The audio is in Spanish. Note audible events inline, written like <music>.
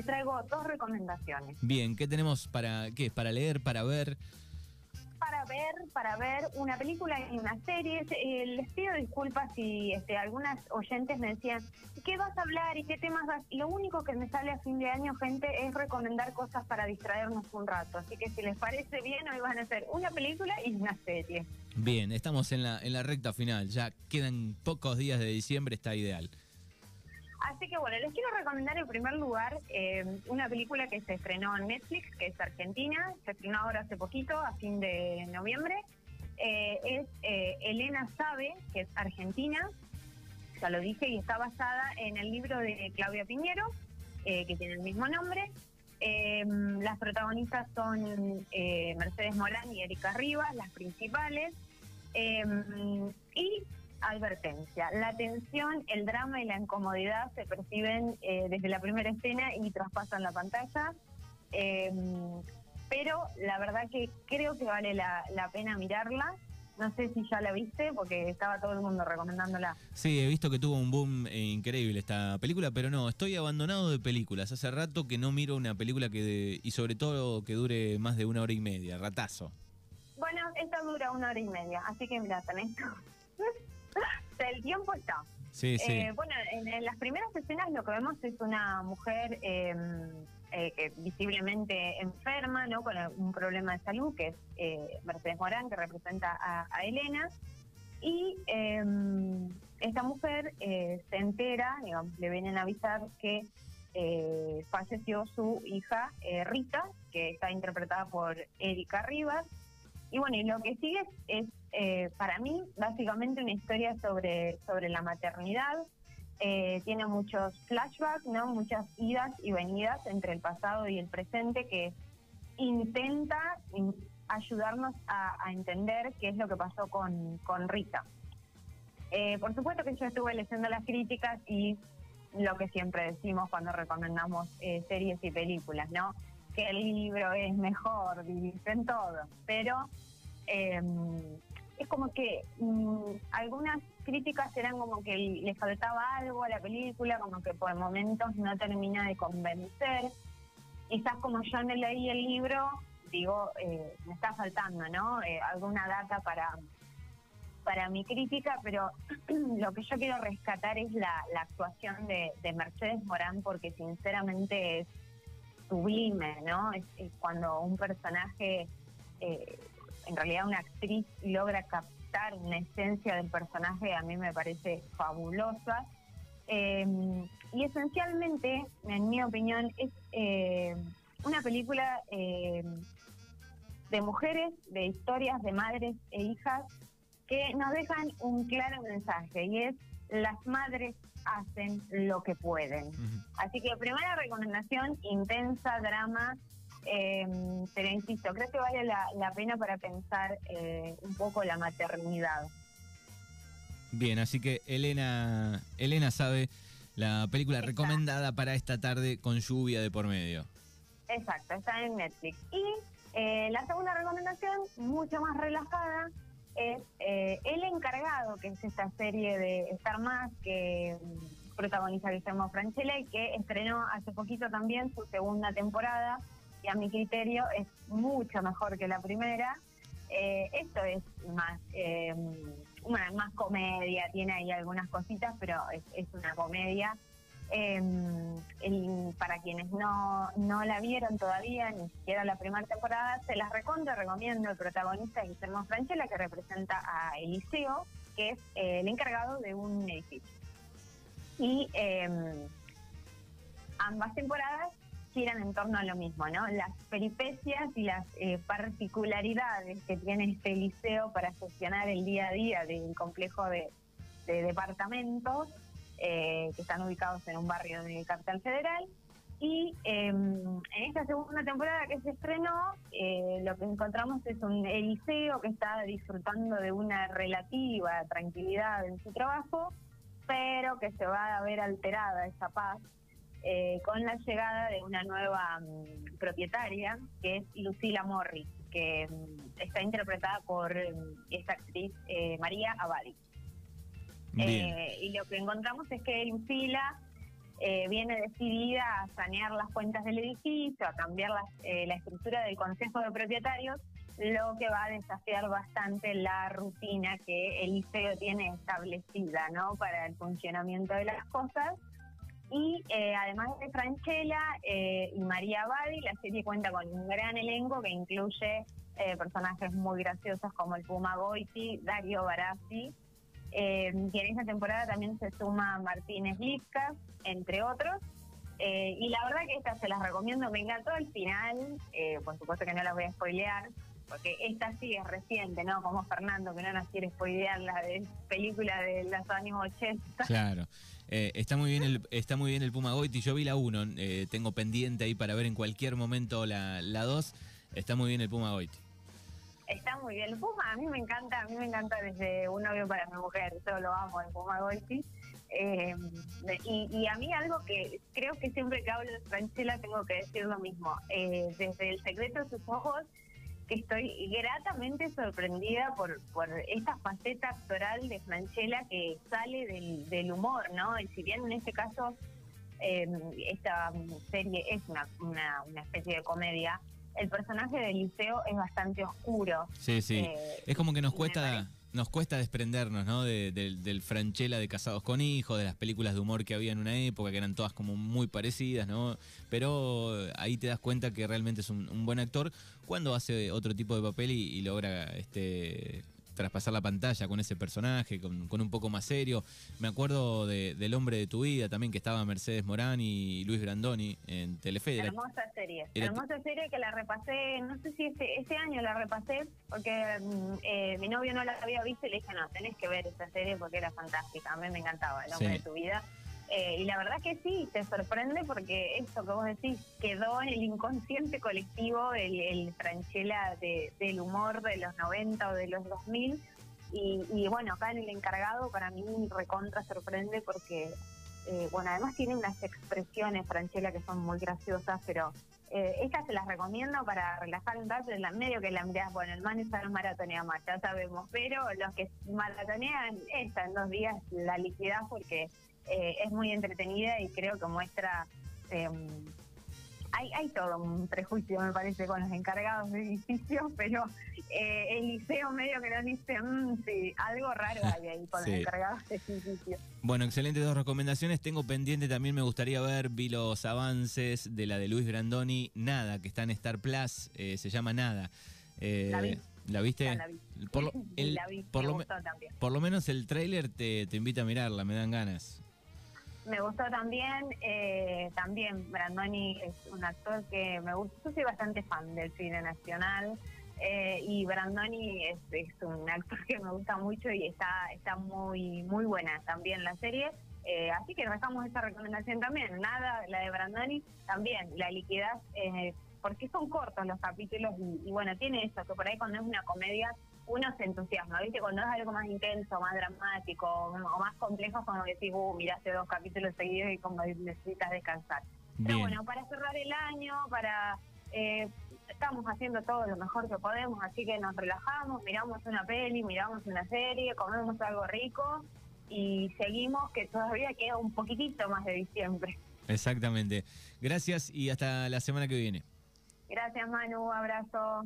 les traigo dos recomendaciones. Bien, ¿qué tenemos para qué? ¿Para leer, para ver? Para ver, para ver una película y una serie. Eh, les pido disculpas si este, algunas oyentes me decían, ¿qué vas a hablar y qué temas vas? Lo único que me sale a fin de año, gente, es recomendar cosas para distraernos un rato. Así que si les parece bien, hoy van a hacer una película y una serie. Bien, estamos en la, en la recta final. Ya quedan pocos días de diciembre, está ideal. Así que bueno, les quiero recomendar en primer lugar eh, una película que se estrenó en Netflix, que es Argentina, se estrenó ahora hace poquito, a fin de noviembre. Eh, es eh, Elena Sabe, que es argentina, ya lo dije, y está basada en el libro de Claudia Piñero, que tiene el mismo nombre. las protagonistas son Mercedes Morán y Erika Rivas, las principales. y advertencia. La tensión, el drama y la incomodidad se perciben eh, desde la primera escena y traspasan la pantalla. Em, pero la verdad que creo que vale la, pena mirarla. No sé si ya la viste, porque estaba todo el mundo recomendándola. Sí, he visto que tuvo un boom eh, increíble esta película, pero no, estoy abandonado de películas. Hace rato que no miro una película que y sobre todo que dure más de una hora y media, ratazo. Bueno, esta dura una hora y media, así que mira, tenés <laughs> el tiempo está. Sí, sí. Eh, bueno, en, las primeras escenas lo que vemos es una mujer em, eh, que visiblemente enferma, ¿no? Con un problema de salud, que es eh, Mercedes Morán, que representa a, Elena. Y em, esta mujer se entera, digamos, le vienen a avisar que falleció su hija Rita, que está interpretada por Erika Rivas. Y bueno, y lo que sigue es eh, para mí, básicamente una historia sobre, sobre la maternidad. Eh, tiene muchos flashbacks, ¿no? muchas idas y venidas entre el pasado y el presente que intenta ayudarnos a, entender qué es lo que pasó con, con Rita. Eh, por supuesto que yo estuve leyendo las críticas y lo que siempre decimos cuando recomendamos series y películas, ¿no? Que el libro es mejor, dicen todo, pero es como que mm, algunas críticas eran como que les faltaba algo a la película, como que por momentos no termina de convencer. Quizás como yo no leí el libro, digo, eh, me está faltando, ¿no? Eh, alguna data para, para mi crítica, pero <clears throat> lo que yo quiero rescatar es la, actuación de, Mercedes Morán, porque sinceramente es sublime, ¿no? Es, cuando un personaje eh, en realidad una actriz logra captar una esencia del personaje, a mí me parece fabulosa. Em, y esencialmente, en mi opinión, es eh, una película em, de mujeres, de historias de madres e hijas que nos dejan un claro mensaje y es las madres hacen lo que pueden. Así que primera recomendación, intensa, drama, eh, pero insisto, creo que vale la, pena para pensar eh, un poco la maternidad. Bien, así que Elena, Elena sabe la película recomendada para esta tarde con lluvia de por medio. Exacto, está en Netflix. Y eh, la segunda recomendación, mucho más relajada, es eh, El Encargado, que es esta serie de Star Más que mm, protagoniza Guillermo Franchella y que estrenó hace poquito también su segunda temporada y a mi criterio es mucho mejor que la primera. Eh, esto es más, eh, una, más comedia, tiene ahí algunas cositas, pero es, una comedia. Eh, para quienes no, no la vieron todavía, ni siquiera la primera temporada, se las recontra recomiendo. El protagonista Guillermo Franchella, que representa a Eliseo, que es el encargado de un edificio. Y ambas temporadas giran en torno a lo mismo, ¿no? Las peripecias y las eh, particularidades que tiene este liceo para gestionar el día a día del complejo de, departamentos eh, que están ubicados en un barrio de Capital Federal. Y em, en esta segunda temporada que se estrenó, eh, lo que encontramos es un Eliseo que está disfrutando de una relativa tranquilidad en su trabajo, pero que se va a ver alterada esa paz eh, con la llegada de una nueva mm, propietaria, que es Lucila Morris, que mm, está interpretada por mm, esta actriz eh, María Abadi. Eh, y lo que encontramos es que Lucila eh, viene decidida a sanear las cuentas del edificio, a cambiar eh, la estructura del consejo de propietarios, lo que va a desafiar bastante la rutina que el liceo tiene establecida ¿no? para el funcionamiento de las cosas. Y además de Franchella y María Badi, la serie cuenta con un gran elenco que incluye personajes muy graciosos como el Puma Goiti, Dario Barassi, eh, y en esta temporada también se suma Martínez Lipka, entre otros. Eh, y la verdad que esta se las recomiendo, me encantó el final, eh, por supuesto que no las voy a spoilear, porque esta sí es reciente, ¿no? Como Fernando, que no nos quiere spoilear la de película de los años 80. Claro. está muy bien el está muy bien el Puma Goiti, yo vi la 1, tengo pendiente ahí para ver en cualquier momento la 2. Está muy bien el Puma Goiti está muy bien. Puma a mí me encanta, a mí me encanta desde un novio para mi mujer, yo lo amo, el Puma Goiti. Eh, y, a mí algo que creo que siempre que hablo de Franchella tengo que decir lo mismo. Eh, desde El secreto de sus ojos, que estoy gratamente sorprendida por, por esta faceta actoral de Franchella que sale del, humor, ¿no? Y si bien en este caso eh, esta serie es una, una especie de comedia, el personaje del liceo es bastante oscuro. Sí, sí. Eh, es como que nos cuesta nos cuesta desprendernos, ¿no? del Franchella de Casados con Hijos, de las películas de humor que había en una época, que eran todas como muy parecidas, ¿no? Pero ahí te das cuenta que realmente es un, buen actor cuando hace otro tipo de papel y, y logra este traspasar la pantalla con ese personaje, con, un poco más serio. Me acuerdo del hombre de tu vida también, que estaba Mercedes Morán y Luis Brandoni en Telefe. Hermosa serie. Hermosa serie que la repasé, no sé si este, este año la repasé, porque mm, eh, mi novio no la había visto y le dije, no, tenés que ver esta serie porque era fantástica. A mí me encantaba, el hombre de tu vida. Eh, y la verdad que sí, te sorprende porque esto que vos decís quedó en el inconsciente colectivo, el, el del humor de los 90 o de los 2000. Y, y bueno, acá en el encargado para mí recontra sorprende porque, eh, bueno, además tiene unas expresiones, Franchella, que son muy graciosas, pero eh, estas se las recomiendo para relajar un rato en la medio que la mirás, bueno, el man está no maratonea más, ya sabemos, pero los que maratonean, esta en dos días la liquidad porque eh, es muy entretenida y creo que muestra... Hay, hay todo un prejuicio, me parece, con los encargados de edificios, <laughs> pero eh, el liceo medio que nos dice, mmm, sí, algo raro hay ahí con los <laughs> encargados de edificios. Bueno, excelentes dos recomendaciones. Tengo pendiente también, me gustaría ver, vi los avances de la de Luis Grandoni, Nada, que está en Star Plus, eh, se llama Nada. la viste? Por lo, la vi. Por, lo, <laughs> también. por lo menos el tráiler te, te invita a mirarla, me dan ganas. Me gustó también, eh, también Brandoni es un actor que me gusta, yo soy bastante fan del cine nacional eh, y Brandoni es, un actor que me gusta mucho y está está muy muy buena también la serie. Eh, así que dejamos esta recomendación también. Nada, la de Brandoni, también la liquidez, porque son cortos los capítulos y, y bueno, tiene eso, que por ahí cuando es una comedia uno se entusiasma, ¿viste? Cuando es algo más intenso, más dramático o más complejo, cuando decís, uh, miraste dos capítulos seguidos y como necesitas descansar. Pero bueno, para cerrar el año, para... Eh, estamos haciendo todo lo mejor que podemos, así que nos relajamos, miramos una peli, miramos una serie, comemos algo rico y seguimos que todavía queda un poquitito más de diciembre. Exactamente. Gracias y hasta la semana que viene. Gracias Manu, abrazo.